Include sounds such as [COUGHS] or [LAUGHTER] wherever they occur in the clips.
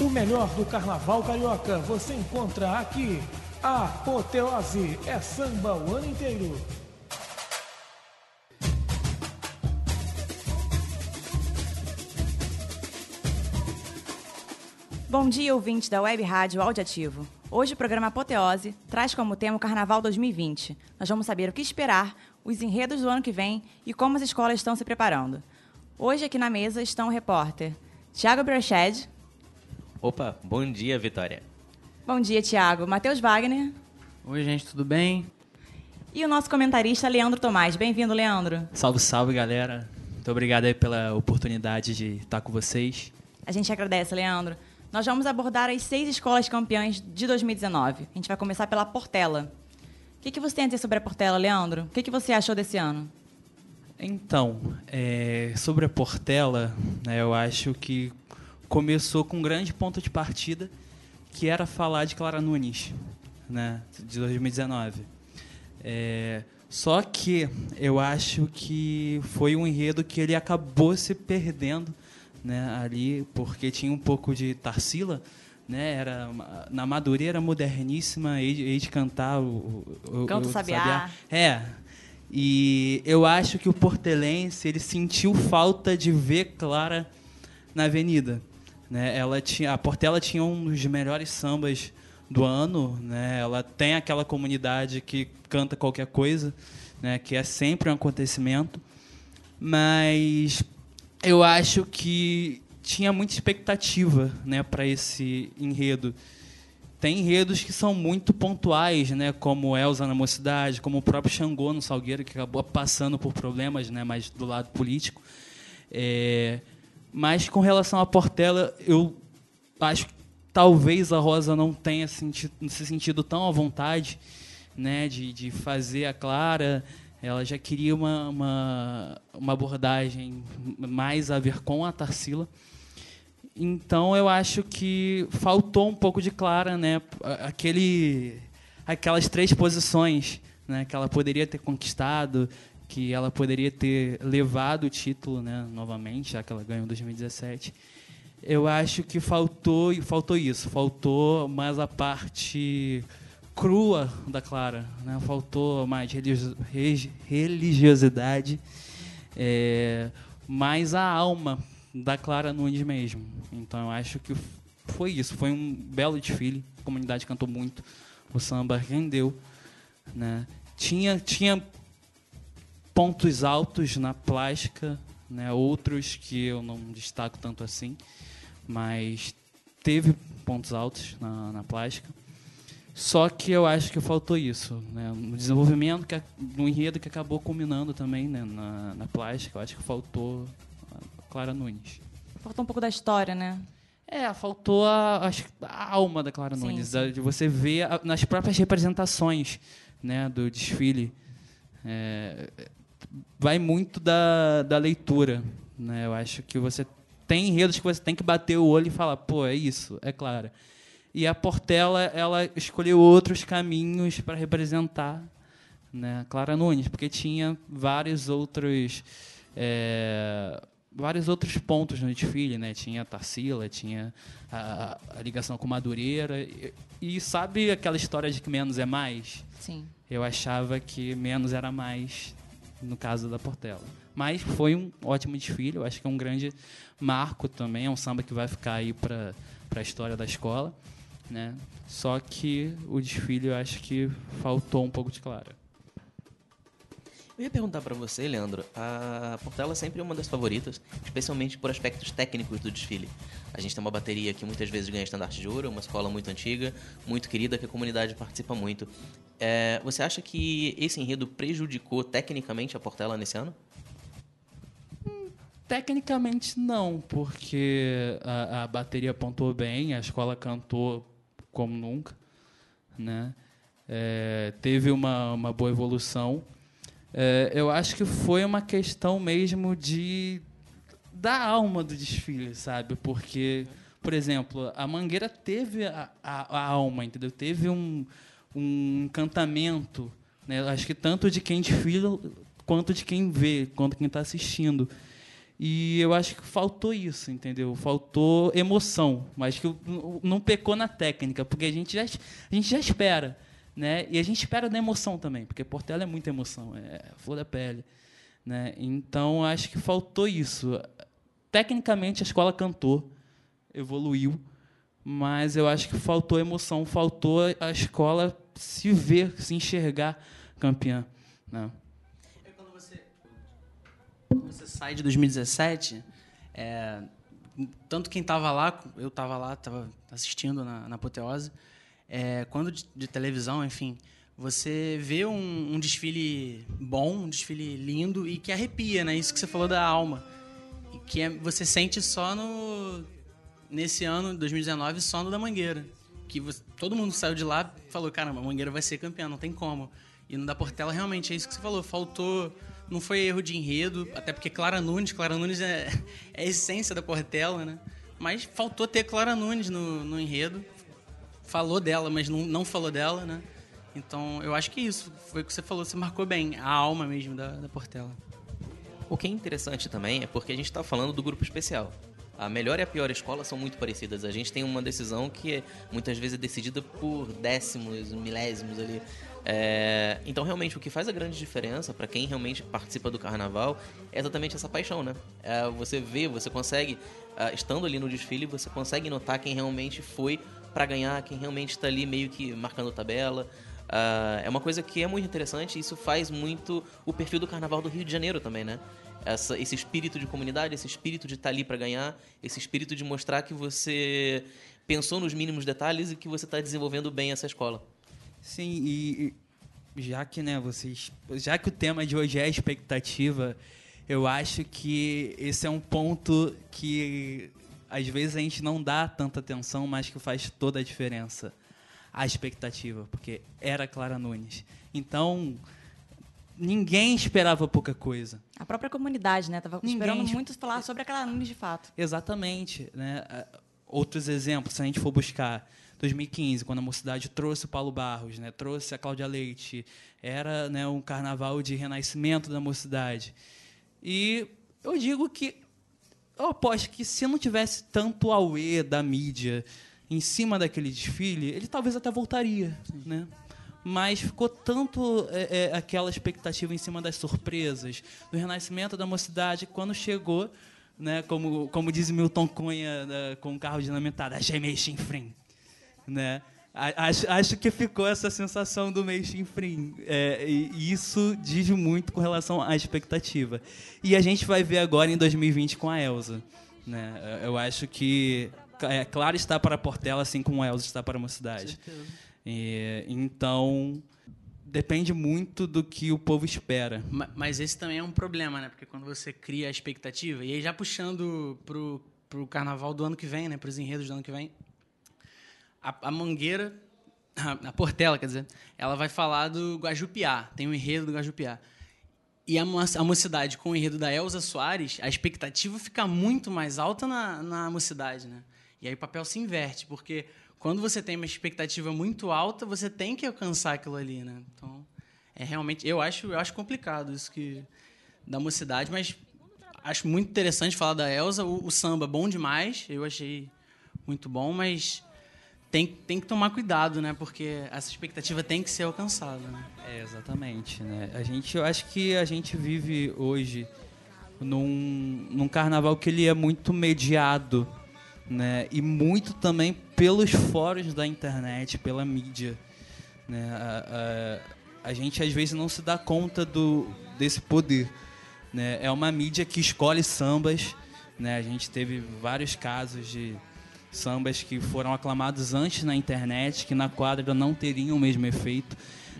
O melhor do carnaval carioca você encontra aqui. Apoteose é samba o ano inteiro. Bom dia, ouvintes da Web Rádio Audiativo. Hoje o programa Apoteose traz como tema o Carnaval 2020. Nós vamos saber o que esperar, os enredos do ano que vem e como as escolas estão se preparando. Hoje aqui na mesa estão o repórter Tiago Broched. Opa, bom dia, Vitória. Bom dia, Tiago. Matheus Wagner. Oi, gente, tudo bem? E o nosso comentarista Leandro Tomás. Bem-vindo, Leandro. Salve, salve, galera. Muito obrigado aí pela oportunidade de estar com vocês. A gente agradece, Leandro. Nós vamos abordar as seis escolas campeãs de 2019. A gente vai começar pela Portela. O que, que você tem a dizer sobre a Portela, Leandro? O que, que você achou desse ano? Então, é, sobre a Portela, né, eu acho que começou com um grande ponto de partida, que era falar de Clara Nunes, né, de 2019. É, só que eu acho que foi um enredo que ele acabou se perdendo né, ali, porque tinha um pouco de Tarsila, né, era na Madureira moderníssima, hei de cantar o, o Canto o, Sabiá. Sabiá. É. E eu acho que o portelense ele sentiu falta de ver Clara na Avenida, né? Ela tinha a Portela tinha um dos melhores sambas do ano, né? Ela tem aquela comunidade que canta qualquer coisa, né, que é sempre um acontecimento. Mas eu acho que tinha muita expectativa, né, para esse enredo. Tem enredos que são muito pontuais, né, como Elza na Mocidade, como o próprio Xangô no Salgueiro, que acabou passando por problemas, né, mais do lado político. É, mas com relação à Portela, eu acho que talvez a Rosa não tenha se sentido tão à vontade né, de, de fazer a Clara, ela já queria uma, uma, uma abordagem mais a ver com a Tarsila. Então eu acho que faltou um pouco de Clara, né? Aquele, aquelas três posições né, que ela poderia ter conquistado, que ela poderia ter levado o título né, novamente, já que ela ganhou em 2017. Eu acho que faltou faltou isso, faltou mais a parte crua da Clara, né? faltou mais religiosidade, é, mais a alma da Clara Nunes mesmo. Então eu acho que foi isso, foi um belo desfile, a comunidade cantou muito, o samba rendeu, né? Tinha tinha pontos altos na plástica, né? Outros que eu não destaco tanto assim, mas teve pontos altos na, na plástica. Só que eu acho que faltou isso, né? no desenvolvimento, que, no enredo que acabou culminando também né? na, na plástica, eu acho que faltou a Clara Nunes. Faltou um pouco da história, né? É, faltou a, a alma da Clara Sim, Nunes, sim. de você ver a- nas próprias representações né, do desfile. É, vai muito da, da leitura. Né? Eu acho que você tem enredos que você tem que bater o olho e falar, pô, é isso, é Clara. E a Portela, ela escolheu outros caminhos para representar né, Clara Nunes, porque tinha vários outros é, vários outros pontos no desfile, né? Tinha a Tarsila, tinha a, a ligação com Madureira e, e sabe aquela história de que menos é mais? Sim. Eu achava que menos era mais no caso da Portela. Mas foi um ótimo desfile, eu acho que é um grande marco também, é um samba que vai ficar aí para a história da escola, né? Só que o desfile eu acho que faltou um pouco de clara. Eu ia perguntar pra você, Leandro, a Portela sempre é uma das favoritas, especialmente por aspectos técnicos do desfile. A gente tem uma bateria que muitas vezes ganha estandarte de ouro, uma escola muito antiga, muito querida, que a comunidade participa muito. É, você acha que esse enredo prejudicou tecnicamente a Portela nesse ano? Tecnicamente não, porque a, a bateria pontuou bem, a escola cantou como nunca, né? É, teve uma, uma boa evolução. É, eu acho que foi uma questão mesmo de da alma do desfile, sabe? Porque, por exemplo, a Mangueira teve a, a, a alma, entendeu? Teve um, um encantamento, né? Acho que tanto de quem desfila quanto de quem vê, quanto quem está assistindo. E eu acho que faltou isso, entendeu? Faltou emoção, mas que não pecou na técnica, porque a gente já, a gente já espera, né? E a gente espera da emoção também, porque Portela é muita emoção, é flor da pele, né? Então acho que faltou isso. Tecnicamente a escola cantou, evoluiu, mas eu acho que faltou emoção, faltou a escola se ver, se enxergar campeã, né? você sai de 2017, é, tanto quem estava lá, eu estava lá, estava assistindo na, na Apoteose, é, quando de, de, televisão, enfim, você vê um, um, desfile bom, um desfile lindo e que arrepia, né? Isso que você falou da alma. E que é, você sente só no. Nesse ano, 2019, só no da Mangueira. Que você, todo mundo saiu de lá e falou: caramba, a Mangueira vai ser campeã, não tem como. E no da Portela, realmente, é isso que você falou. Faltou não foi erro de enredo, até porque Clara Nunes, Clara Nunes é, [LAUGHS] é a essência da Portela, né? Mas faltou ter Clara Nunes no, no enredo. Falou dela, mas não, não falou dela, né? Então, eu acho que isso foi o que você falou, você marcou bem a alma mesmo da, da Portela. O que é interessante também é porque a gente está falando do grupo especial. A melhor e a pior escola são muito parecidas. A gente tem uma decisão que é, muitas vezes é decidida por décimos, milésimos ali. É, então, realmente, o que faz a grande diferença para quem realmente participa do carnaval é exatamente essa paixão, né? É, você vê, você consegue, uh, estando ali no desfile, você consegue notar quem realmente foi para ganhar, quem realmente está ali meio que marcando tabela. Uh, é uma coisa que é muito interessante e isso faz muito o perfil do carnaval do Rio de Janeiro também, né? Essa, esse espírito de comunidade, esse espírito de estar tá ali para ganhar, esse espírito de mostrar que você pensou nos mínimos detalhes e que você está desenvolvendo bem essa escola. Sim, e já que, né, vocês, já que o tema de hoje é expectativa, eu acho que esse é um ponto que às vezes a gente não dá tanta atenção, mas que faz toda a diferença. A expectativa, porque era Clara Nunes. Então, ninguém esperava pouca coisa. A própria comunidade, né? Tava ninguém esperando muito falar sobre a Clara Nunes de fato. Exatamente, né? Outros exemplos, se a gente for buscar 2015, quando a mocidade trouxe o Paulo Barros, né, trouxe a Cláudia Leite, era né, um carnaval de renascimento da mocidade. E eu digo que eu aposto que se não tivesse tanto auê da mídia em cima daquele desfile, ele talvez até voltaria, né? Mas ficou tanto é, é, aquela expectativa em cima das surpresas, do renascimento da mocidade, quando chegou, né, como, como diz Milton Cunha né, com o carro dinamitado, a Gmail Chinfrim né? Acho, acho que ficou essa sensação do mês chinfrim. É, e isso diz muito com relação à expectativa. E a gente vai ver agora em 2020 com a Elsa. Né? Eu acho que, é claro, está para a Portela, assim como a Elsa está para a Mocidade. E, então, depende muito do que o povo espera. Mas esse também é um problema, né? Porque quando você cria a expectativa, e aí já puxando para o carnaval do ano que vem, né? para os enredos do ano que vem, a, a Mangueira, [COUGHS] a, Portela, quer dizer, ela vai falar do Guajupiá, tem um enredo do Guajupiá. E a, a mocidade com o enredo da Elza Soares, a expectativa fica muito mais alta na, na mocidade, né? E aí o papel se inverte, porque quando você tem uma expectativa muito alta, você tem que alcançar aquilo ali, né? Então, é realmente, eu acho, eu acho complicado isso que da mocidade, mas acho muito interessante falar da Elza, o, o samba bom demais, eu achei muito bom, mas tem, tem que tomar cuidado, né? Porque essa expectativa tem que ser alcançada, né? É, exatamente, né? A gente, eu acho que a gente vive hoje num, num carnaval que ele é muito mediado, né? E muito também pelos fóruns da internet, pela mídia, né? A, a, a gente às vezes não se dá conta do, desse poder, né? É uma mídia que escolhe sambas, né? A gente teve vários casos de sambas que foram aclamados antes na internet, que na quadra não teriam o mesmo efeito.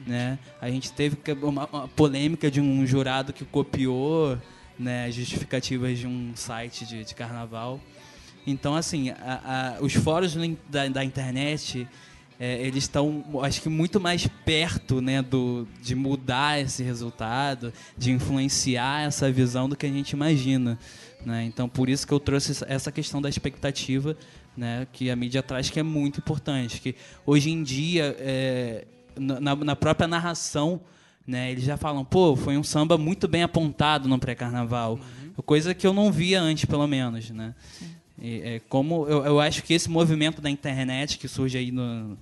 Né? A gente teve uma, uma polêmica de um jurado que copiou né, as justificativas de um site de, de carnaval. Então, assim, a, a, os fóruns da, da internet, é, eles estão, acho que, muito mais perto né, do, de mudar esse resultado, de influenciar essa visão do que a gente imagina. Né? Então, por isso que eu trouxe essa questão da expectativa né, que a mídia traz que é muito importante. Que hoje em dia, é, na, na, própria narração, né, eles já falam, pô, foi um samba muito bem apontado no pré-carnaval. Uhum. coisa que eu não via antes, pelo menos, né? E, é, como eu, eu acho que esse movimento da internet que surge aí no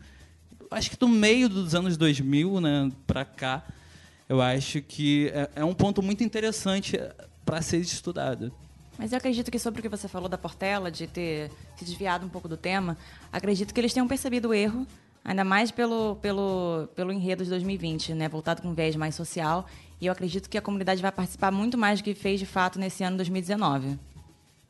acho que do meio dos anos 2000, né, para cá, eu acho que é, é um ponto muito interessante para ser estudado. Mas eu acredito que sobre o que você falou da Portela, de ter se desviado um pouco do tema, acredito que eles tenham percebido o erro, ainda mais pelo, pelo, pelo enredo de 2020, né, voltado com um viés mais social. E eu acredito que a comunidade vai participar muito mais do que fez de fato nesse ano 2019.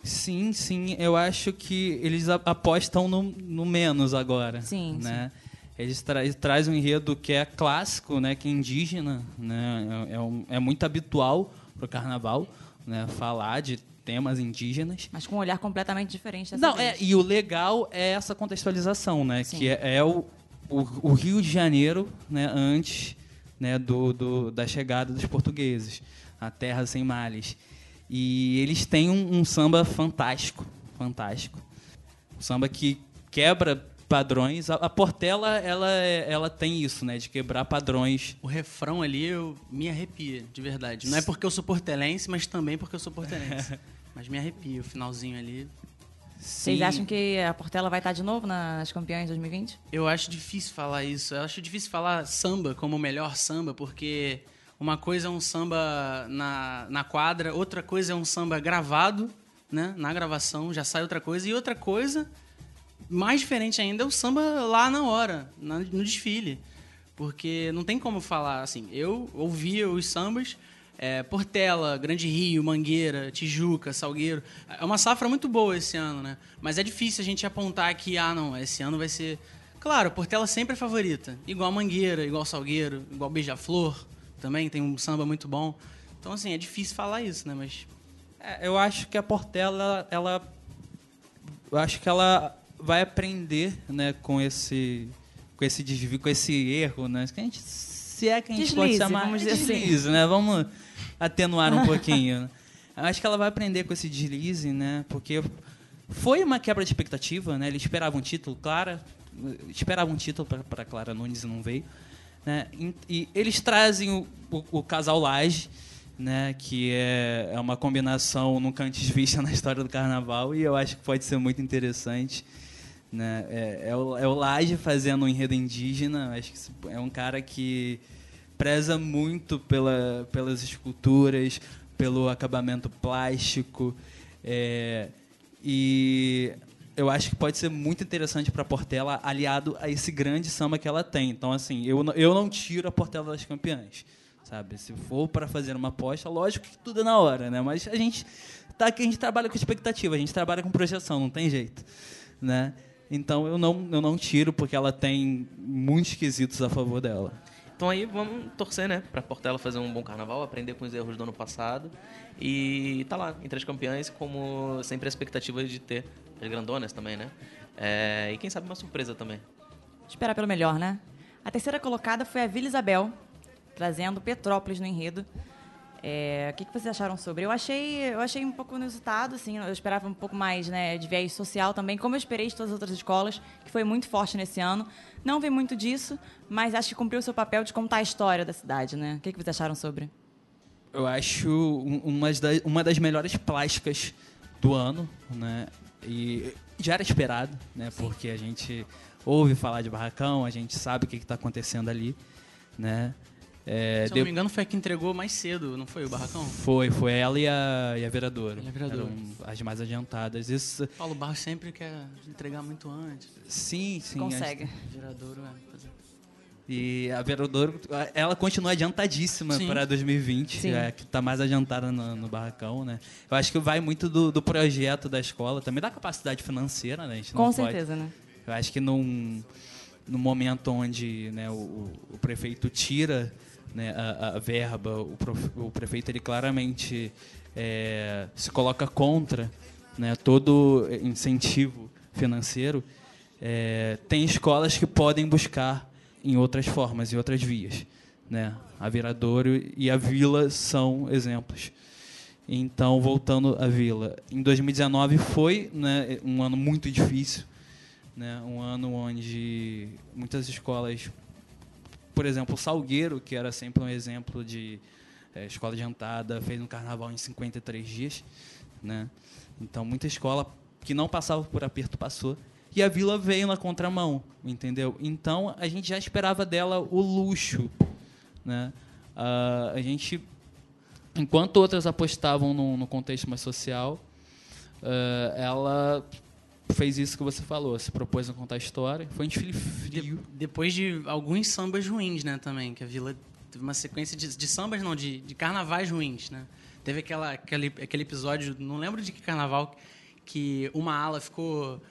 Sim, sim. Eu acho que eles apostam no, no menos agora. Sim, né? Sim. Eles, tra trazem um enredo que é clássico, né, que é indígena, né, é, é, um, é muito habitual para o carnaval, né, falar de temas indígenas. Mas com um olhar completamente diferente dessa Não, vez. É, e o legal é essa contextualização, né, Sim. que é, é o, o, o, Rio de Janeiro, né, antes né, do, do, da chegada dos portugueses, a terra sem males. E eles têm um, um samba fantástico, fantástico. Um samba que quebra padrões. A, a, Portela, ela, ela tem isso, né? De quebrar padrões. O refrão ali eu me arrepia, de verdade. Não é porque eu sou portelense, mas também porque eu sou portelense. [LAUGHS] mas me arrepia o finalzinho ali. Vocês acham que a Portela vai estar de novo nas campeãs 2020? Eu acho difícil falar isso. Eu acho difícil falar samba como o melhor samba, porque uma coisa é um samba na, na quadra, outra coisa é um samba gravado, né? Na gravação já sai outra coisa. E outra coisa mais diferente ainda é o samba lá na hora, no desfile. Porque não tem como falar assim. Eu ouvia os sambas, é, Portela, Grande Rio, Mangueira, Tijuca, Salgueiro. É uma safra muito boa esse ano, né? Mas é difícil a gente apontar que, ah, não, esse ano vai ser. Claro, Portela sempre é favorita. Igual Mangueira, igual Salgueiro, igual Beija-Flor também tem um samba muito bom. Então, assim, é difícil falar isso, né? Mas. É, eu acho que a Portela, ela. Eu acho que ela vai aprender né, com esse com esse desvio, com esse erro, né? Que a gente, se é que a gente deslize, pode chamar vamos dizer assim. deslize, assim. né? Vamos atenuar um pouquinho. Né? Acho que ela vai aprender com esse deslize, né? Porque foi uma quebra de expectativa, né? Ele esperava um título, Clara, esperava um título para Clara Nunes e não veio, né? E, e eles trazem o, o, o casal Laje, né, que é, é uma combinação nunca antes vista na história do carnaval e eu acho que pode ser muito interessante. Né? É, é, o, é o Laje fazendo um enredo indígena, acho que é um cara que preza muito pela, pelas esculturas, pelo acabamento plástico, é, e eu acho que pode ser muito interessante para a Portela, aliado a esse grande samba que ela tem. Então, assim, eu, eu não tiro a Portela das campeãs sabe? Se for para fazer uma aposta, lógico que tudo é na hora, né? Mas a gente tá aqui, a gente trabalha com expectativa, a gente trabalha com projeção, não tem jeito, né? Então eu não eu não tiro porque ela tem muitos quesitos a favor dela. Então aí vamos torcer, né, para Portela fazer um bom carnaval, aprender com os erros do ano passado e tá lá entre as campeãs, como sempre a expectativa de ter as grandonas também, né? É, e quem sabe uma surpresa também. Esperar pelo melhor, né? A terceira colocada foi a Vila Isabel, trazendo Petrópolis no enredo. É, o que, que vocês acharam sobre? Eu achei, eu achei um pouco inusitado, assim, eu esperava um pouco mais né, de viés social também, como eu esperei de todas as outras escolas, que foi muito forte nesse ano. Não vi muito disso, mas acho que cumpriu o seu papel de contar a história da cidade, né? O que, que vocês acharam sobre? Eu acho uma das, uma das melhores plásticas do ano, né? E já era esperado, né? Sim. Porque a gente ouve falar de barracão, a gente sabe o que está acontecendo ali, né? É, Se eu não me engano, foi a que entregou mais cedo, não foi o Barracão? Foi, foi ela e a, e a vereadora. E a vereadora. Eram as mais adiantadas. Isso... Paulo Barros sempre quer entregar muito antes. Sim, sim. Consegue. A vereadora, é, fazer. E a vereadora, ela continua adiantadíssima para 2020, é, que está mais adiantada no, no, barracão, né? Eu acho que vai muito do, do, projeto da escola, também da capacidade financeira, né? Com certeza, pode... né? Eu acho que num, no momento onde né, o, o prefeito tira né, a, a, verba, o, prof, o, prefeito ele claramente é, se coloca contra né, todo incentivo financeiro. É, tem escolas que podem buscar em outras formas, em outras vias. Né? A Viradouro e a Vila são exemplos. Então, voltando à Vila, em 2019 foi né, um ano muito difícil, né, um ano onde muitas escolas por exemplo, o Salgueiro, que era sempre um exemplo de é, escola adiantada, fez um carnaval em 53 dias, né? Então muita escola que não passava por aperto passou. E a Vila veio na contramão, entendeu? Então a gente já esperava dela o luxo, né? Uh, a gente, enquanto outras apostavam no, no contexto mais social, uh, ela fez isso que você falou, se propôs a contar a história. Foi um desfile frio. De, depois de alguns sambas ruins, né, também, que a Vila teve uma sequência de, de sambas, não, de, de carnavais ruins, né? Teve aquela, aquele, aquele episódio, não lembro de que carnaval, que uma ala ficou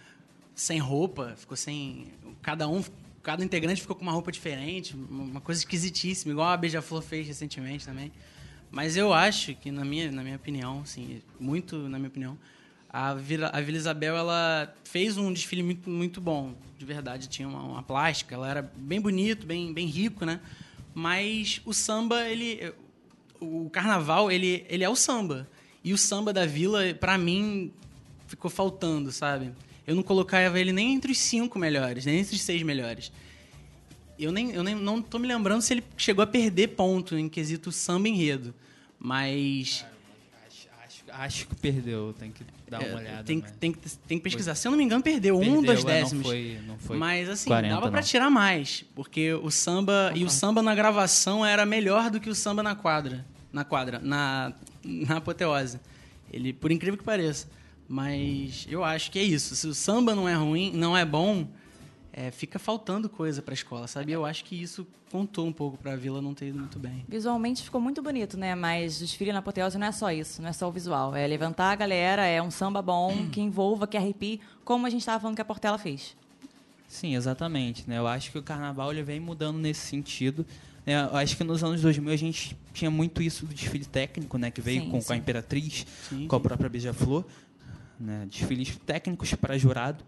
sem roupa, ficou sem. Cada um, cada integrante ficou com uma roupa diferente, uma coisa esquisitíssima, igual a Beija-Flor fez recentemente também. Mas eu acho que, na minha, na minha opinião, assim, muito na minha opinião, a Vila, a Vila Isabel ela fez um desfile muito, muito bom, de verdade. Tinha uma, uma plástica, ela era bem bonito, bem, bem rico, né? Mas o samba, ele, o carnaval, ele, ele é o samba. E o samba da Vila, para mim, ficou faltando, sabe? Eu não colocava ele nem entre os cinco melhores, nem entre os seis melhores. Eu nem, eu nem não tô me lembrando se ele chegou a perder ponto em quesito samba enredo. Mas. Acho, que perdeu, tem que dar uma é, olhada. Tem, mas... tem, tem que pesquisar. Se eu não me engano, perdeu, Perdeu, um, dois décimos. Não foi, não foi Mas assim, 40, dava para tirar mais, porque o samba e o samba na gravação era melhor do que o samba na quadra, na quadra, na na apoteose. Ele, por incrível que pareça, mas eu acho que é isso. Se o samba não é ruim, não é bom, é, fica faltando coisa para a escola, sabe? Eu acho que isso contou um pouco para a Vila não ter ido muito bem. Visualmente ficou muito bonito, né? Mas o desfile na apoteose não é só isso, não é só o visual. É levantar a galera, é um samba bom, [CLEARS THROAT] que envolva, que arrepie, como a gente estava falando que a Portela fez. Sim, exatamente. Né? Eu acho que o carnaval ele vem mudando nesse sentido. né? Eu acho que nos anos 2000 a gente tinha muito isso do desfile técnico, né? que veio Sim, com, sim. com a Imperatriz, Sim, com a própria Beija-Flor. Né? Desfiles técnicos para jurado.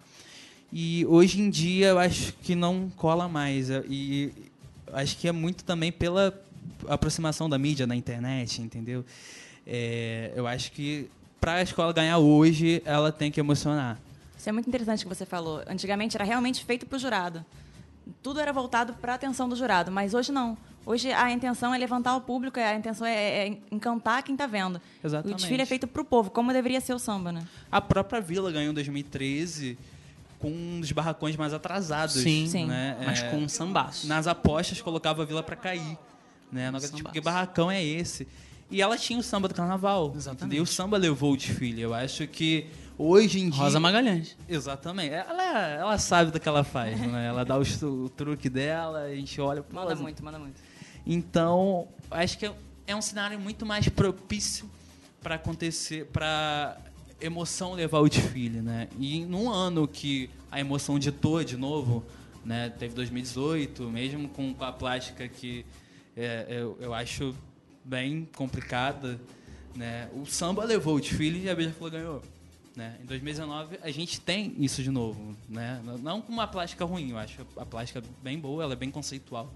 E hoje em dia eu acho que não cola mais. E acho que é muito também pela aproximação da mídia na internet, entendeu? É, eu acho que para a escola ganhar hoje, ela tem que emocionar. Isso é muito interessante que você falou. Antigamente era realmente feito para o jurado. Tudo era voltado para a atenção do jurado, mas hoje não. Hoje a intenção é levantar o público, a intenção é, é encantar quem está vendo. Exatamente. O desfile é feito para o povo, como deveria ser o samba, né? A própria Vila ganhou em 2013 com um dos barracões mais atrasados. Sim, Sim. Né? Mas É, com um sambaço. Nas apostas colocava a Vila para cair. Né? Não, tipo, que barracão é esse? E ela tinha o samba do carnaval. Exatamente. entendeu? E o samba levou o desfile. Eu acho que hoje em dia. Rosa Magalhães. Exatamente. Ela, ela sabe do que ela faz, né? Ela dá os- o, truque dela, a gente olha. Manda muito, manda muito. então, acho que é- é um cenário muito mais propício para acontecer, para emoção levar o desfile, né? E num ano que a emoção ditou de novo, né? Teve 2018, mesmo com, a plástica que é, eu, eu acho bem complicada, né? O samba levou o desfile e a Beija-Flor ganhou. Né? Em 2019 a gente tem isso de novo, né? Não com uma plástica ruim, eu acho a plástica bem boa, ela é bem conceitual,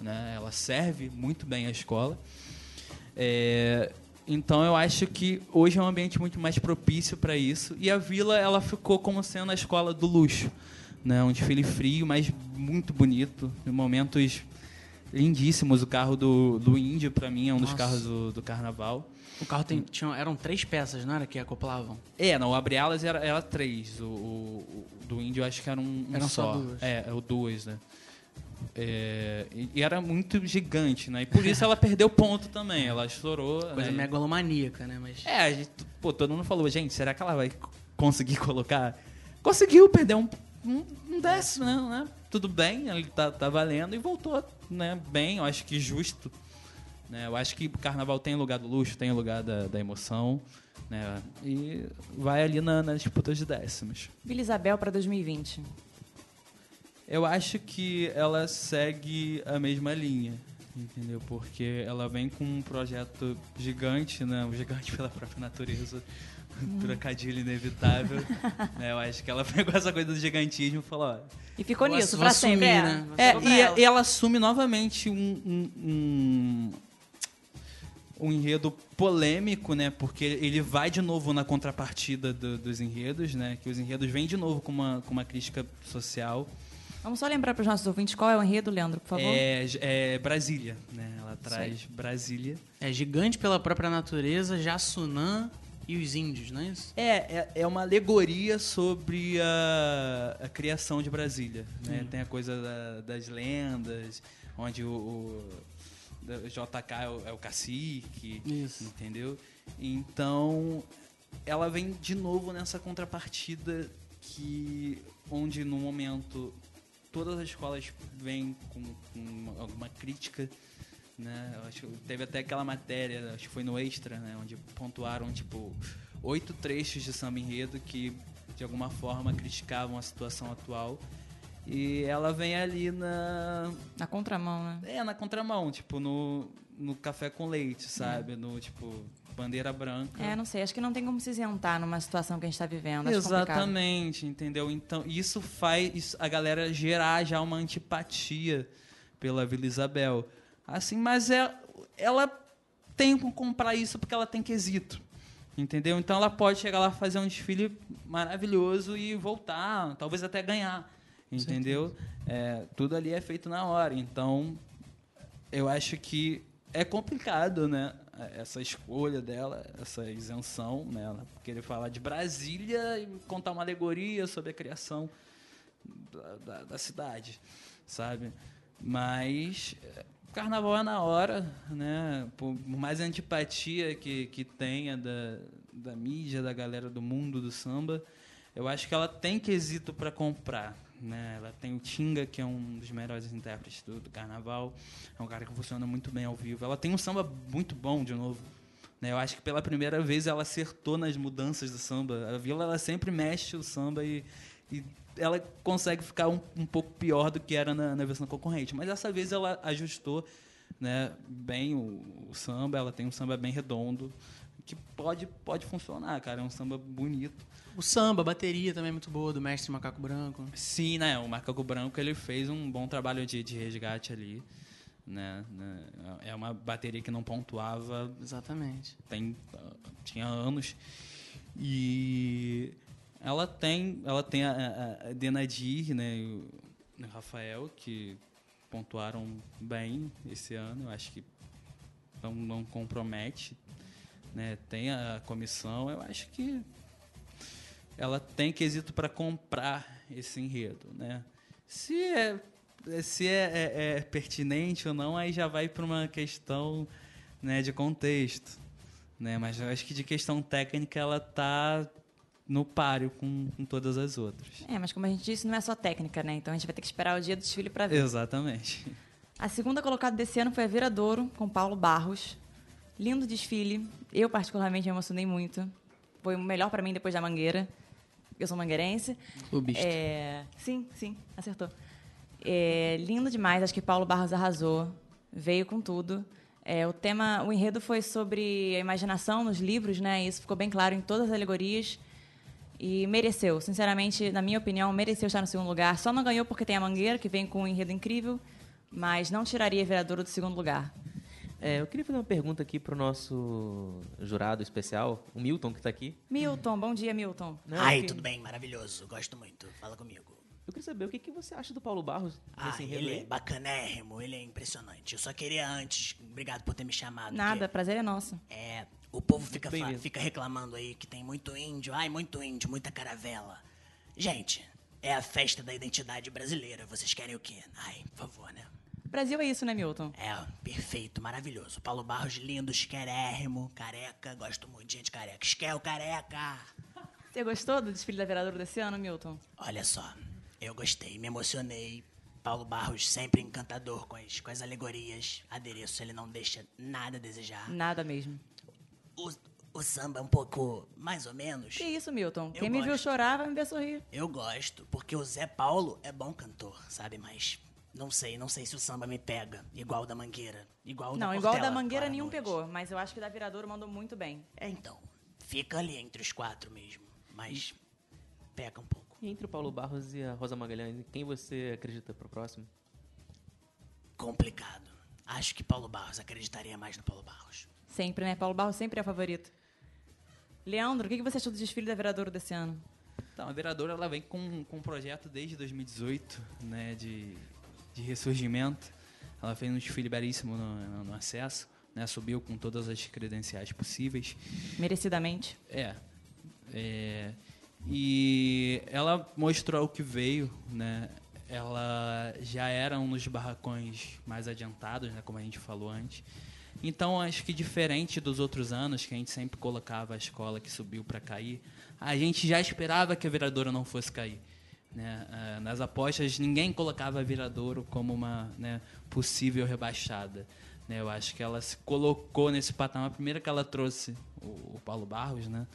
né? Ela serve muito bem à escola. É, então eu acho que hoje é um ambiente muito mais propício para isso e a Vila ela ficou como sendo a escola do luxo, né? Um desfile frio, mas muito bonito, em momentos lindíssimos. O carro do, do Índio para mim é um dos Nossa. carros do, do Carnaval. O carro tem, tinha, eram três peças, não era que acoplavam? É, não, o Abre Alas era, era três. O, o- o do índio eu acho que era um, um Eram só. só duas. É, o duas, né? É, e, era muito gigante, né? E por isso ela perdeu ponto também. Ela estourou. Coisa né? megalomaníaca, né? Mas É, a gente, pô, todo mundo falou, gente, será que ela vai conseguir [LAUGHS] colocar? Conseguiu perder um, um, um décimo, né? né? Tudo bem, ele tá, tá valendo e voltou, né? Bem, eu acho que justo. Né? Eu acho que o carnaval tem lugar do luxo, tem lugar da, da emoção, né? E vai ali na, nas disputas de décimos. Vila Isabel para 2020. Eu acho que ela segue a mesma linha, entendeu? Porque ela vem com um projeto gigante, né? Um gigante [LAUGHS] pela própria natureza. Um trocadilho inevitável. [LAUGHS] né? Eu acho que ela [LAUGHS] pegou essa coisa do gigantismo e falou, ó, E ficou nisso, ass- para vou sempre. assumir, é. né? É, pra e, ela. e ela assume novamente um, um, um, um enredo polêmico, né? Porque ele vai de novo na contrapartida do- dos enredos, né? Que os enredos vêm de novo com uma, com uma crítica social. Vamos só lembrar para os nossos ouvintes qual é o enredo, Leandro, por favor. É, é Brasília, né? Ela traz Brasília. É gigante pela própria natureza, Jassunã e os índios, não é isso? É, é, é uma alegoria sobre a, a criação de Brasília. Né? Tem a coisa da- das lendas, onde o, o JK é o, é o cacique, Isso. entendeu? Então, ela vem de novo nessa contrapartida que onde no momento todas as escolas vêm com, com alguma crítica né? Eu acho que teve até aquela matéria, acho que foi no Extra, né? Onde pontuaram, tipo, oito trechos de samba enredo que, de alguma forma, criticavam a situação atual. E ela vem ali na... Na contramão, né? É, na contramão, tipo, no, no café com leite, sabe? No, tipo, bandeira branca. É, não sei. Acho que não tem como se isentar numa situação que a gente está vivendo. Acho complicado. Exatamente, entendeu? Então, isso faz isso- a galera gerar já uma antipatia pela Vila Isabel. Assim, mas é, ela tem que comprar isso porque ela tem quesito. Entendeu? Então ela pode chegar lá fazer um desfile maravilhoso e voltar, talvez até ganhar. Entendeu? É, tudo ali é feito na hora. Então, eu acho que é complicado, né? Essa escolha dela, essa isenção, né? Ela querer falar de Brasília e contar uma alegoria sobre a criação da, da- da cidade, sabe? Mas é, carnaval é na hora, né? Por mais antipatia que, que tenha da, da mídia, da galera do mundo do samba, eu acho que ela tem quesito para comprar. Né? Ela tem o Tinga, que é um dos melhores intérpretes do, do carnaval. É um cara que funciona muito bem ao vivo. Ela tem um samba muito bom, de novo. Né? Eu acho que pela primeira vez ela acertou nas mudanças do samba. A Vila ela sempre mexe o samba e, e ela consegue ficar um, um pouco pior do que era na, na versão concorrente. Mas dessa vez ela ajustou né, bem o, o samba. Ela tem um samba bem redondo que pode, pode funcionar, cara. É um samba bonito. O samba, a bateria também é muito boa, do mestre Macaco Branco. Sim, né? O Macaco Branco ele fez um bom trabalho de, de resgate ali. Né? né? É uma bateria que não pontuava Exatamente. tem tinha anos e ela tem ela tem a, a, Denadir né e o Rafael que pontuaram bem esse ano eu acho que não, não compromete né tem a comissão eu acho que ela tem quesito para comprar esse enredo né se é se é, é- é pertinente ou não aí já vai para uma questão né, de contexto né? Mas eu acho que de questão técnica ela tá no páreo com, com todas as outras. É, mas como a gente disse, não é só técnica, né? Então a gente vai ter que esperar o dia do desfile para ver. Exatamente. A segunda colocada desse ano foi a Viradouro, com Paulo Barros. Lindo desfile. Eu, particularmente, me emocionei muito. Foi o melhor para mim depois da Mangueira. Eu sou mangueirense. Clubista. É, sim, sim, acertou. É, lindo demais, acho que Paulo Barros arrasou. Veio com tudo. É, o tema, o enredo foi sobre a imaginação nos livros, né? Isso ficou bem claro em todas as alegorias. E mereceu, sinceramente, na minha opinião, mereceu estar no segundo lugar. Só não ganhou porque tem a Mangueira, que vem com um enredo incrível, mas não tiraria a Viradouro do segundo lugar. É, eu queria fazer uma pergunta aqui pro nosso jurado especial, o Milton, que tá aqui. Milton, bom dia, Milton. Né, Ai, que- tudo bem, maravilhoso. Gosto muito. Fala comigo. Eu queria saber o que, que você acha do Paulo Barros Ah, nesse ele é bacanérrimo, ele é impressionante. Eu só queria antes, obrigado por ter me chamado. Nada, porque, prazer é nosso. É, o povo fica, fica reclamando aí que tem muito índio. Ai, muito índio, muita caravela. Gente, é a festa da identidade brasileira. Vocês querem o quê? Ai, por favor, né? Brasil é isso, né, Milton? É, perfeito, maravilhoso. Paulo Barros, lindo, esquerérrimo, careca. Gosto muito de gente careca. Esquel careca. Você gostou do desfile da Viradouro desse ano, Milton? Olha só, eu gostei, me emocionei. Paulo Barros sempre encantador com as, com as alegorias. Adereço, ele não deixa nada a desejar. Nada mesmo. O, o samba é um pouco mais ou menos. Que isso, Milton? Eu Quem me viu chorar vai me ver sorrir. Eu gosto, porque o Zé Paulo é bom cantor, sabe? Mas não sei, não sei se o samba me pega. Igual o da Mangueira. Igual o da Não, igual da Portela, Mangueira Clara nenhum Nunes. pegou, mas eu acho que da Viradouro mandou muito bem. É, então. Fica ali entre os quatro mesmo. Mas pega um pouco. E entre o Paulo Barros e a Rosa Magalhães, quem você acredita pro próximo? Complicado. Acho que Paulo Barros acreditaria mais no Paulo Barros. Sempre, né? Paulo Barros sempre é o favorito. Leandro, o que que você achou do desfile da Viradouro desse ano? Então, a vereadora ela vem com, com um projeto desde 2018, né, de, de ressurgimento. Ela fez um desfile belíssimo no, no, no acesso, né, subiu com todas as credenciais possíveis. Merecidamente. É, é, e ela mostrou o que veio, né? Ela já era um dos barracões mais adiantados, né? Como a gente falou antes. Então, acho que diferente dos outros anos, que a gente sempre colocava a escola que subiu para cair, a gente já esperava que a viradora não fosse cair. Né? Ah, Nas apostas, ninguém colocava a viradouro como uma né, possível rebaixada. Né? Eu acho que ela se colocou nesse patamar. Primeiro que ela trouxe o, Paulo Barros, né?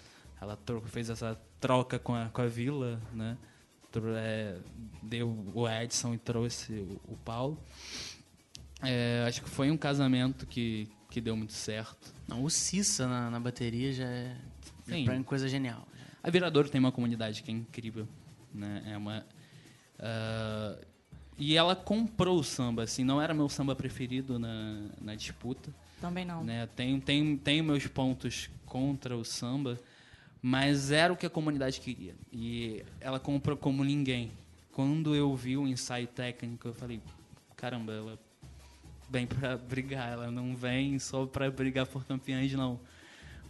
ela fez essa troca com a, com a Vila, né? É, deu o Edson e trouxe o, Paulo. É, acho que foi um casamento que, que deu muito certo. Não, o Cissa na, na bateria já é, Sim. mim coisa genial. A Viradouro tem uma comunidade que é incrível, né? É uma ah, e ela comprou o samba, assim, não era meu samba preferido na, na disputa, Também não. né? Tem tem tem meus pontos contra o samba, mas era o que a comunidade queria. E ela comprou como ninguém. Quando eu vi o ensaio técnico, eu falei, caramba, ela vem para brigar, ela não vem só para brigar por campeões não.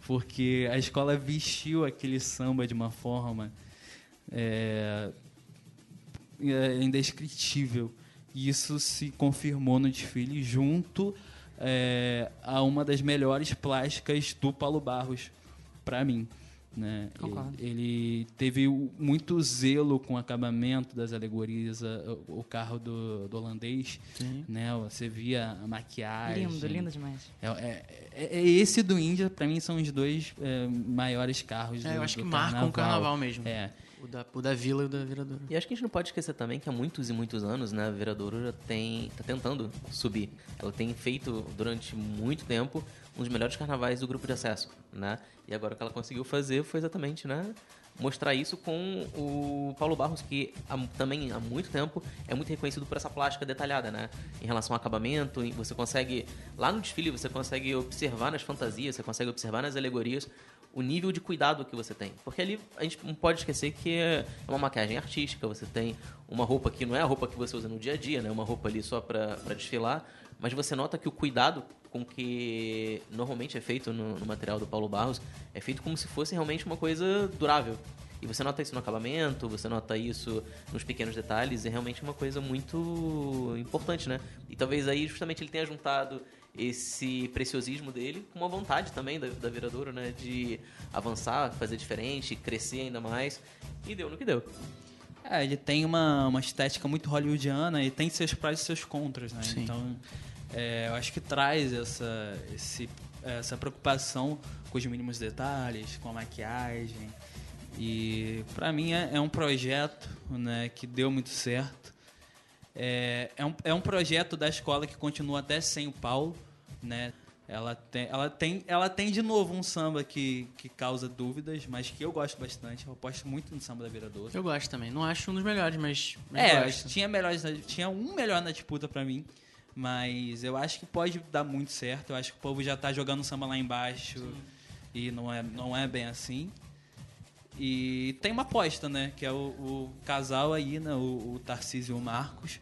Porque a escola vestiu aquele samba de uma forma é, é indescritível. E isso se confirmou no desfile junto é, a uma das melhores plásticas do Paulo Barros, para mim. Né? Ele, ele teve muito zelo com o acabamento das alegorias, o, o carro do, do holandês. Né? Você via a maquiagem. Lindo, lindo demais. É, é- é- é esse do Índia, para mim, são os dois é, maiores carros É, do eu acho que marcam o carnaval mesmo. É. O da, o da Vila e o da Viradouro. E acho que a gente não pode esquecer também que há muitos e muitos anos, né, a Viradouro já tem, tá tentando subir. Ela tem feito durante muito tempo um dos melhores carnavais do grupo de acesso, né? E agora o que ela conseguiu fazer foi exatamente, né, mostrar isso com o Paulo Barros, que há- também há muito tempo é muito reconhecido por essa plástica detalhada, né? Em relação ao acabamento, você consegue lá no desfile você consegue observar nas fantasias, você consegue observar nas alegorias o nível de cuidado que você tem. Porque ali a gente não pode esquecer que é uma maquiagem artística, você tem uma roupa que não é a roupa que você usa no dia a dia, né? Uma roupa ali só para desfilar, mas você nota que o cuidado com que normalmente é feito no, no material do Paulo Barros é feito como se fosse realmente uma coisa durável. E você nota isso no acabamento, você nota isso nos pequenos detalhes, é realmente uma coisa muito importante, né? E talvez aí justamente ele tenha juntado esse preciosismo dele com uma vontade também da, da Viradouro, né? De avançar, fazer diferente, crescer ainda mais. E deu no que deu. É, ele tem uma, uma estética muito hollywoodiana e tem seus prós e seus contras, né? Sim. Então, é, eu acho que traz essa, esse, essa preocupação com os mínimos detalhes, com a maquiagem. E para mim é, é um projeto né, que deu muito certo. É, é, um, é um projeto da escola que continua até sem o Paulo, né? Ela tem, ela tem, ela tem de novo um samba que, que causa dúvidas, mas que eu gosto bastante. Eu aposto muito no samba da Viradouro. Eu gosto também. Não acho um dos melhores, mas, mas É, gosto. tinha, melhores, tinha um melhor na disputa pra mim. Mas eu acho que pode dar muito certo. Eu acho que o povo já tá jogando samba lá embaixo. E não é, não é bem assim. E tem uma aposta, né? Que é o, o casal aí, né? O, o Tarcísio e o Marcos,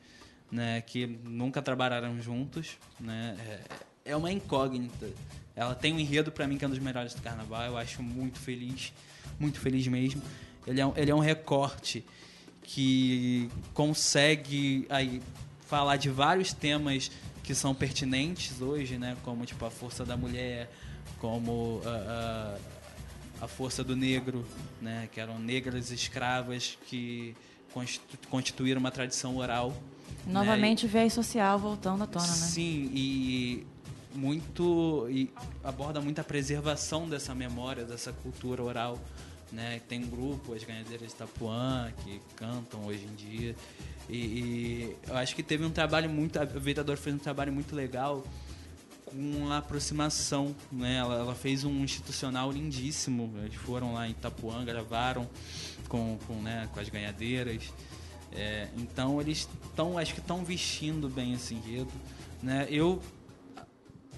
né? Que nunca trabalharam juntos, né? É, é uma incógnita. Ela tem um enredo pra mim que é um dos melhores do carnaval. Eu acho muito feliz, muito feliz mesmo. Ele é, um- ele é um recorte que consegue aí falar de vários temas que são pertinentes hoje, né? Como tipo a força da mulher, como a, a, a força do negro, né? Que eram negras escravas que constitu- constituíram uma tradição oral. né? Novamente o viés social voltando à tona, né? Sim, e muito e aborda muito a preservação dessa memória, dessa cultura oral. Né? Tem um grupo, as ganhadeiras de Itapuã, que cantam hoje em dia. E, e eu acho que teve um trabalho muito. A Vereador fez um trabalho muito legal com a aproximação. Né? Ela, ela fez um institucional lindíssimo. Eles foram lá em Itapuã, gravaram com, com, né, com as ganhadeiras. É, então eles estão, acho que estão vestindo bem esse enredo. Né? Eu,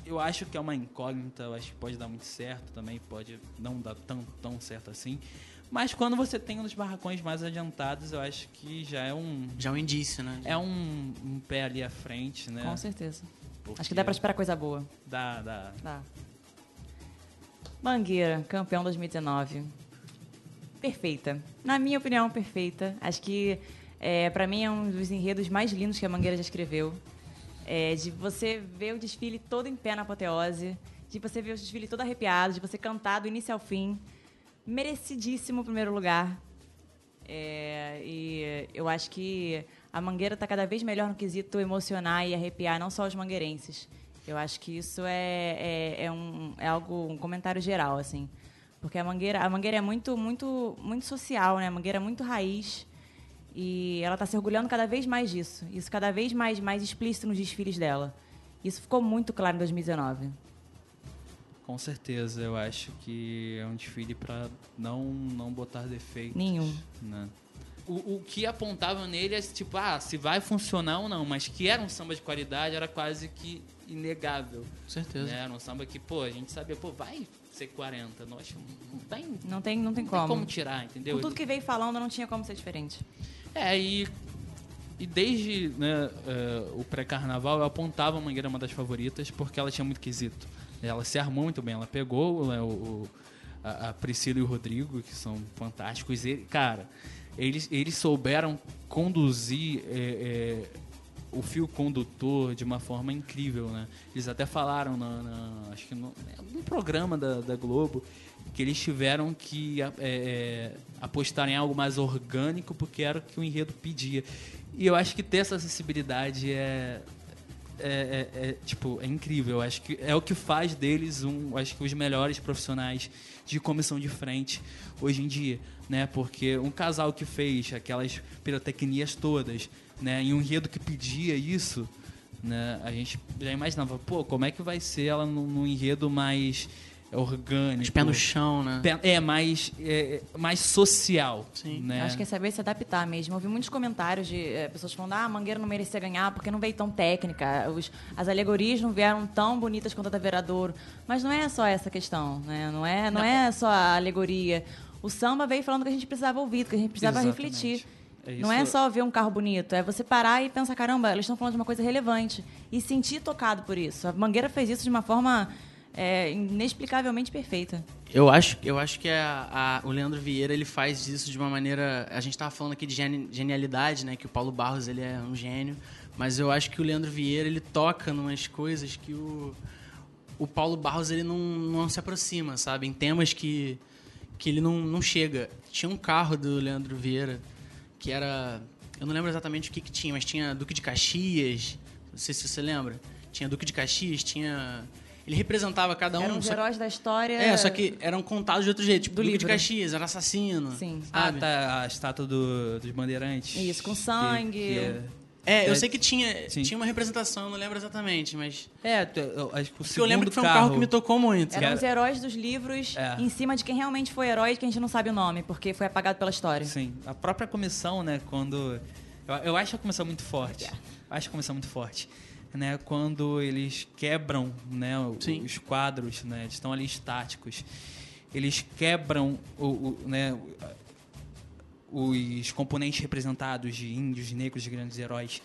eu acho que é uma incógnita, eu acho que pode dar muito certo também, pode não dar tão, tão certo assim. Mas quando você tem uns barracões mais adiantados, eu acho que já é um Já é um indício, né? é um, um pé ali à frente, né? Com certeza. Porque Acho que dá pra esperar coisa boa. Dá, dá. Dá. Mangueira, campeão 2019. Perfeita. Na minha opinião, perfeita. Acho que, é, para mim, é um dos enredos mais lindos que a Mangueira já escreveu. É, de você ver o desfile todo em pé na apoteose, de você ver o desfile todo arrepiado, de você cantar do início ao fim. Merecidíssimo primeiro lugar. É, e eu acho que a Mangueira está cada vez melhor no quesito emocionar e arrepiar não só os mangueirenses. Eu acho que isso é, é, é um, é algo, um comentário geral, assim. Porque a Mangueira, a Mangueira é muito, muito, muito social, né? A Mangueira é muito raiz. E ela está se orgulhando cada vez mais disso. Isso cada vez mais, mais explícito nos desfiles dela. Isso ficou muito claro em 2019. Com certeza, eu acho que é um desfile para não, não botar defeitos. Nenhum. Né? O, o que apontava nele é tipo, ah, se vai funcionar ou não, mas que era um samba de qualidade era quase que inegável. Com certeza. Né? Era um samba que, pô, a gente sabia, pô, vai ser 40. Nós não tem, não Não tem, não tem tem como. como tirar, entendeu? Com tudo que veio falando, não tinha como ser diferente. É, e, e desde né, eh, o pré-carnaval eu apontava a Mangueira uma das favoritas porque ela tinha muito quesito. Ela se armou muito bem, ela pegou né, o, o- a, a Priscila e o Rodrigo, que são fantásticos, e, cara, eles, eles souberam conduzir eh, eh, o fio condutor de uma forma incrível, né? Eles até falaram na, na- acho que no, num programa da, da Globo que eles tiveram que é, é, apostar em algo mais orgânico porque era o que o enredo pedia. E eu acho que ter essa acessibilidade é, é, é- é, tipo é incrível. Acho que é o que faz deles um, acho que os melhores profissionais de comissão de frente hoje em dia, né? Porque um casal que fez aquelas pirotecnias todas, né, em um enredo que pedia isso, né? A gente já imaginava, pô, como é que vai ser ela num, num enredo mais orgânico, Os pés no chão, né? Pé- É mais, é, mais social. Sim. Né? Eu acho que é saber se adaptar mesmo. Eu ouvi muitos comentários de eh, pessoas falando: ah, a Mangueira não merecia ganhar porque não veio tão técnica, os- as alegorias não vieram tão bonitas quanto a da Veradouro. Mas não é só essa questão, né? Não é, não, é só a alegoria. O samba veio falando que a gente precisava ouvir, que a gente precisava Exatamente. refletir. É não é só ver um carro bonito, é você parar e pensar, caramba, eles estão falando de uma coisa relevante. E sentir tocado por isso. A Mangueira fez isso de uma forma eh, inexplicavelmente perfeita. Eu acho, eu acho que a, a- o Leandro Vieira ele faz isso de uma maneira. A gente estava falando aqui de geni- genialidade, né? Que o Paulo Barros ele é um gênio, mas eu acho que o Leandro Vieira ele toca numas coisas que o, o Paulo Barros ele não, não se aproxima, sabe? Em temas que, que ele não, não chega. Tinha um carro do Leandro Vieira que era. Eu não lembro exatamente o que, que tinha, mas tinha Duque de Caxias. Não sei se você lembra. Tinha Duque de Caxias, tinha. Ele representava cada um. Eram os heróis da história. é, só que eram contados de outro jeito. Tipo, Do Duque de livro. Caxias, era assassino. Sim. Ah, sabe? tá, a estátua do- dos bandeirantes. Isso, com Que- sangue. que é- É, eu É, sei que tinha, sim. tinha uma representação, não lembro exatamente, mas. É, eu acho que o Porque eu lembro segundo que foi um carro que me tocou muito. Eram Era- os heróis dos livros É. em cima de quem realmente foi herói, que a gente não sabe o nome, porque foi apagado pela história. Sim, a própria comissão, né, quando... Eu, eu acho a comissão muito forte. É. Acho a comissão muito forte. Né, quando eles quebram né, Sim. os quadros, né, eles estão ali estáticos. Eles quebram o, o, né, os componentes representados de índios, negros, de grandes heróis.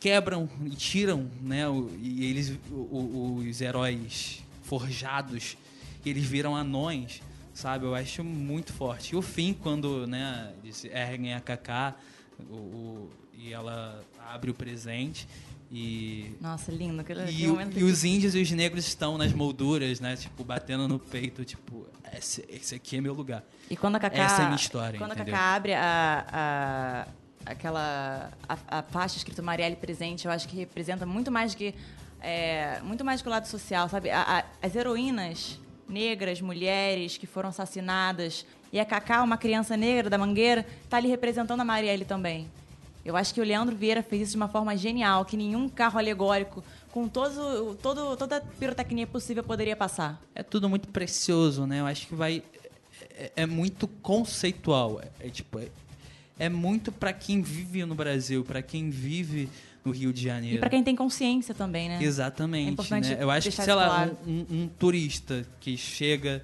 Quebram e tiram né, o- e eles, os heróis forjados, eles viram anões, sabe? Eu acho muito forte. E o fim, quando né, eles erguem a Kaká o, o- e ela abre o presente e Nossa, lindo. Aquele, e, o- e os índios e os negros estão nas molduras, né? Tipo, batendo no peito, tipo, esse, esse aqui é meu lugar. E quando a Cacá, Essa é a minha história, Quando entendeu? a Cacá abre a, a- aquela a, a faixa escrito Marielle presente, eu acho que representa muito mais que é, muito mais que o lado social, sabe? A- as heroínas negras, mulheres que foram assassinadas e a Cacá, uma criança negra da Mangueira, tá ali representando a Marielle também. Eu acho que o Leandro Vieira fez isso de uma forma genial, que nenhum carro alegórico com todo, todo, toda a pirotecnia possível poderia passar. É tudo muito precioso, né? Eu acho que vai. É, é muito conceitual. É, é tipo. É, é muito pra quem vive no Brasil, pra quem vive no Rio de Janeiro. E para quem tem consciência também, né? É Exatamente. importante né? Eu acho que, sei lá, claro. um, um- um turista que chega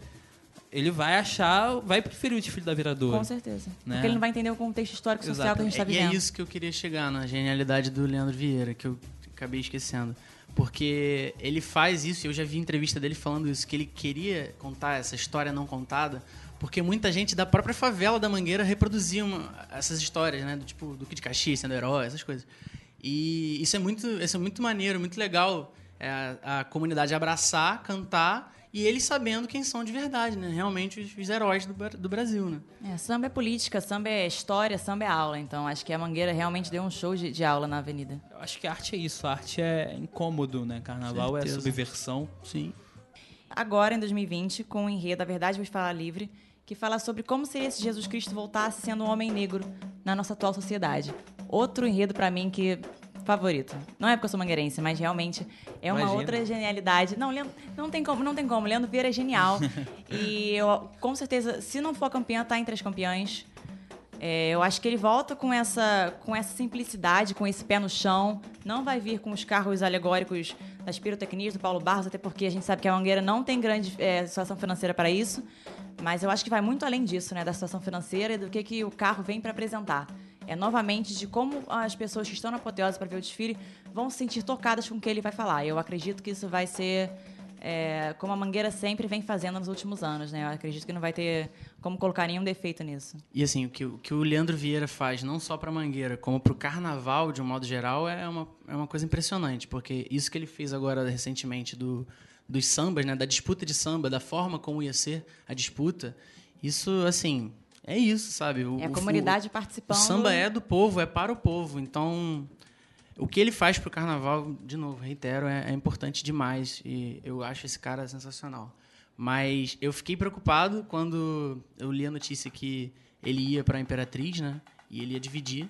ele vai achar, vai preferir o desfile da Viradouro. Com certeza. Né? Porque ele não vai entender o contexto histórico e social que a gente está É, e vivendo. é isso que eu queria chegar na genialidade do Leandro Vieira, que eu acabei esquecendo. Porque ele faz isso, e eu já vi entrevista dele falando isso, que ele queria contar essa história não contada, porque muita gente da própria favela da Mangueira reproduzia uma- essas histórias, né? Do tipo, Duque de Caxias sendo herói, essas coisas. E isso é muito, isso é muito maneiro, muito legal. é, a, a comunidade abraçar, cantar, e eles sabendo quem são de verdade, né? Realmente os, os heróis do, do Brasil, né? É, samba é política, samba é história, samba é aula. Então acho que a Mangueira realmente deu um show de, de aula na avenida. Eu acho que a arte é isso, a arte é incômodo, né? Carnaval é Certeza. subversão. Sim. Agora, em 2020, com o enredo A Verdade Vos Falar Livre, que fala sobre como seria se Jesus Cristo voltasse sendo um homem negro na nossa atual sociedade. Outro enredo para mim que favorito. Não é porque eu sou mangueirense, mas realmente é uma Imagina. outra genialidade. Não, Leandro, não tem como, não tem como. Leandro Vieira é genial. [LAUGHS] e eu, com certeza, se não for campeã, tá entre as campeãs. É, eu acho que ele volta com essa, com essa simplicidade, com esse pé no chão. Não vai vir com os carros alegóricos das pirotecnias do Paulo Barros, até porque a gente sabe que a Mangueira não tem grande é, situação financeira para isso. Mas eu acho que vai muito além disso, né? Da situação financeira e do que, que o carro vem para apresentar. É novamente de como as pessoas que estão na apoteose para ver o desfile vão se sentir tocadas com o que ele vai falar. Eu acredito que isso vai ser é, como a Mangueira sempre vem fazendo nos últimos anos, né? Eu acredito que não vai ter como colocar nenhum defeito nisso. E assim, o que, o que o Leandro Vieira faz, não só para Mangueira, como para o Carnaval, de um modo geral, é uma, é uma coisa impressionante. Porque isso que ele fez agora recentemente do, dos sambas, né, da disputa de samba, da forma como ia ser a disputa, isso, assim, é isso, sabe? O, É a o- comunidade o, participando. o samba é do povo, é para o povo. Então, o que ele faz pro carnaval, de novo, reitero, é, é importante demais. E eu acho esse cara sensacional. Mas eu fiquei preocupado quando eu li a notícia que ele ia para a Imperatriz, né? E ele ia dividir,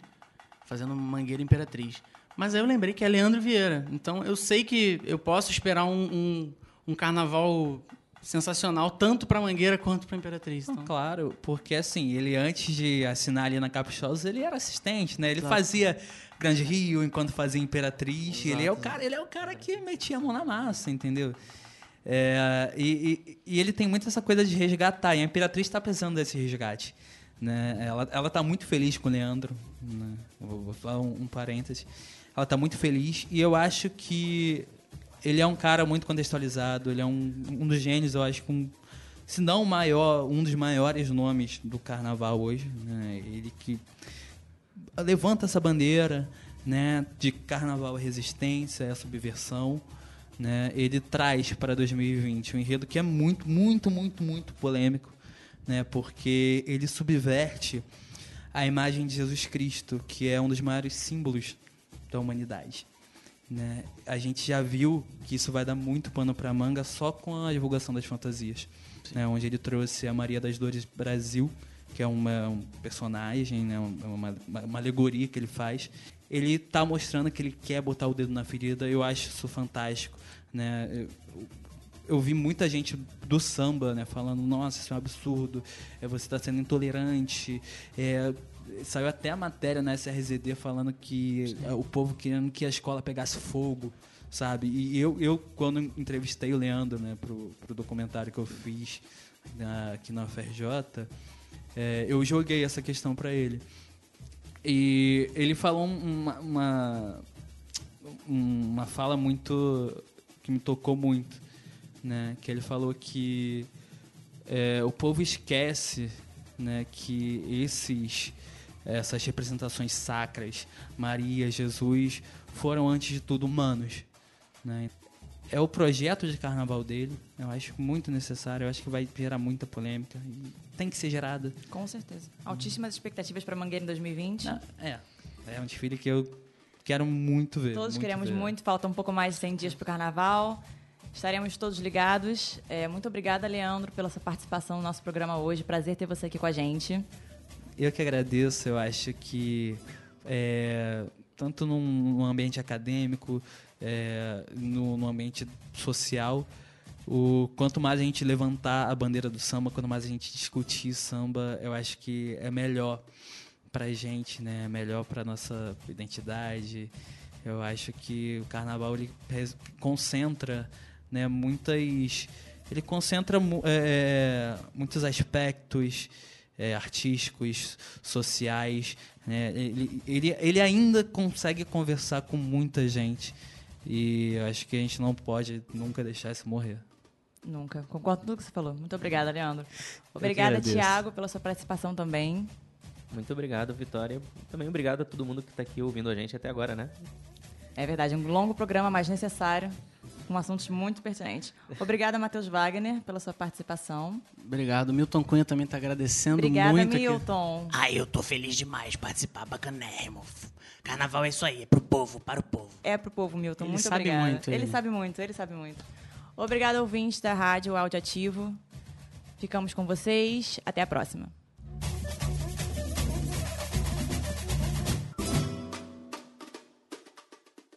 fazendo Mangueira Imperatriz. Mas aí eu lembrei que é Leandro Vieira. Então eu sei que eu posso esperar um, um, um carnaval sensacional, tanto para Mangueira quanto para Imperatriz. Então, claro, porque assim, ele antes de assinar ali na Caprichosa, ele era assistente, né? Ele Exato. fazia Grande Rio enquanto fazia Imperatriz. Exato, ele é o cara, ele é o cara que metia a mão na massa, entendeu? É, e, e- e ele tem muito essa coisa de resgatar, e a Imperatriz está precisando desse resgate. Né? Ela, ela tá muito feliz com o Leandro. Né? Vou, vou falar um, um parêntese. Ela tá muito feliz e eu acho que ele é um cara muito contextualizado, ele é um, um dos gênios, eu acho, com, se não o maior, um dos maiores nomes do carnaval hoje. Né? Ele que levanta essa bandeira né, de carnaval resistência, à subversão. Né? Ele traz para 2020 um enredo que é muito, muito, muito, muito polêmico, né? porque ele subverte a imagem de Jesus Cristo, que é um dos maiores símbolos da humanidade. Né? A gente já viu que isso vai dar muito pano para manga só com a divulgação das fantasias, né? onde ele trouxe a Maria das Dores Brasil, que é uma, um personagem, né? uma, uma, uma alegoria que ele faz. Ele está mostrando que ele quer botar o dedo na ferida. Eu acho isso fantástico. Né? Eu, eu vi muita gente do samba né, falando: nossa, isso é um absurdo, é, você está sendo intolerante. É, saiu até a matéria na SRZD falando que é, o povo querendo que a escola pegasse fogo, sabe? E eu, eu quando entrevistei o Leandro né, pro, pro documentário que eu fiz na- aqui na UFRJ, é, eu joguei essa questão para ele. E ele falou uma, uma, uma fala muito. que me tocou muito. Né? Que ele falou que é, o povo esquece né, que esses, essas representações sacras, Maria, Jesus, foram antes de tudo humanos. Né? É o projeto de carnaval dele, eu acho muito necessário, eu acho que vai gerar muita polêmica. E tem que ser gerada. Com certeza. Altíssimas expectativas para Mangueira em 2020. Ah, É, é um desfile que eu quero muito ver. Todos muito queremos ver. muito, falta um pouco mais de 100 dias para o carnaval. Estaremos todos ligados. É, muito obrigada, Leandro, pela sua participação no nosso programa hoje. Prazer ter você aqui com a gente. Eu que agradeço, eu acho que é, tanto num, ambiente acadêmico, é, no, no ambiente social, o, quanto mais a gente levantar a bandeira do samba, quanto mais a gente discutir samba, eu acho que é melhor pra gente, né? É melhor pra nossa identidade. Eu acho que o carnaval ele concentra né, muitas ele concentra mu- é, muitos aspectos é, artísticos, sociais. Né? Ele, ele, ele ainda consegue conversar com muita gente. E eu acho que a gente não pode nunca deixar isso morrer. Nunca. Concordo com tudo que você falou. Muito obrigada, Leandro. Obrigada. Tiago, pela sua participação também. Muito obrigado, Vitória. Também obrigado a todo mundo que está aqui ouvindo a gente até agora, né? É verdade, um longo programa, mas necessário, com assuntos muito pertinentes. Obrigada, Matheus Wagner, pela sua participação. Obrigado. Milton Cunha também está agradecendo Obrigada, muito aqui. Milton. Ai, eu tô feliz demais de participar, bacanérrimo. Carnaval é isso aí, é pro povo, para o povo. É pro povo, Milton. Ele muito sabe obrigada. muito, ele ele. sabe muito, ele sabe muito. Obrigada, ouvintes da Rádio Audiativo. Ficamos com vocês. Até a próxima.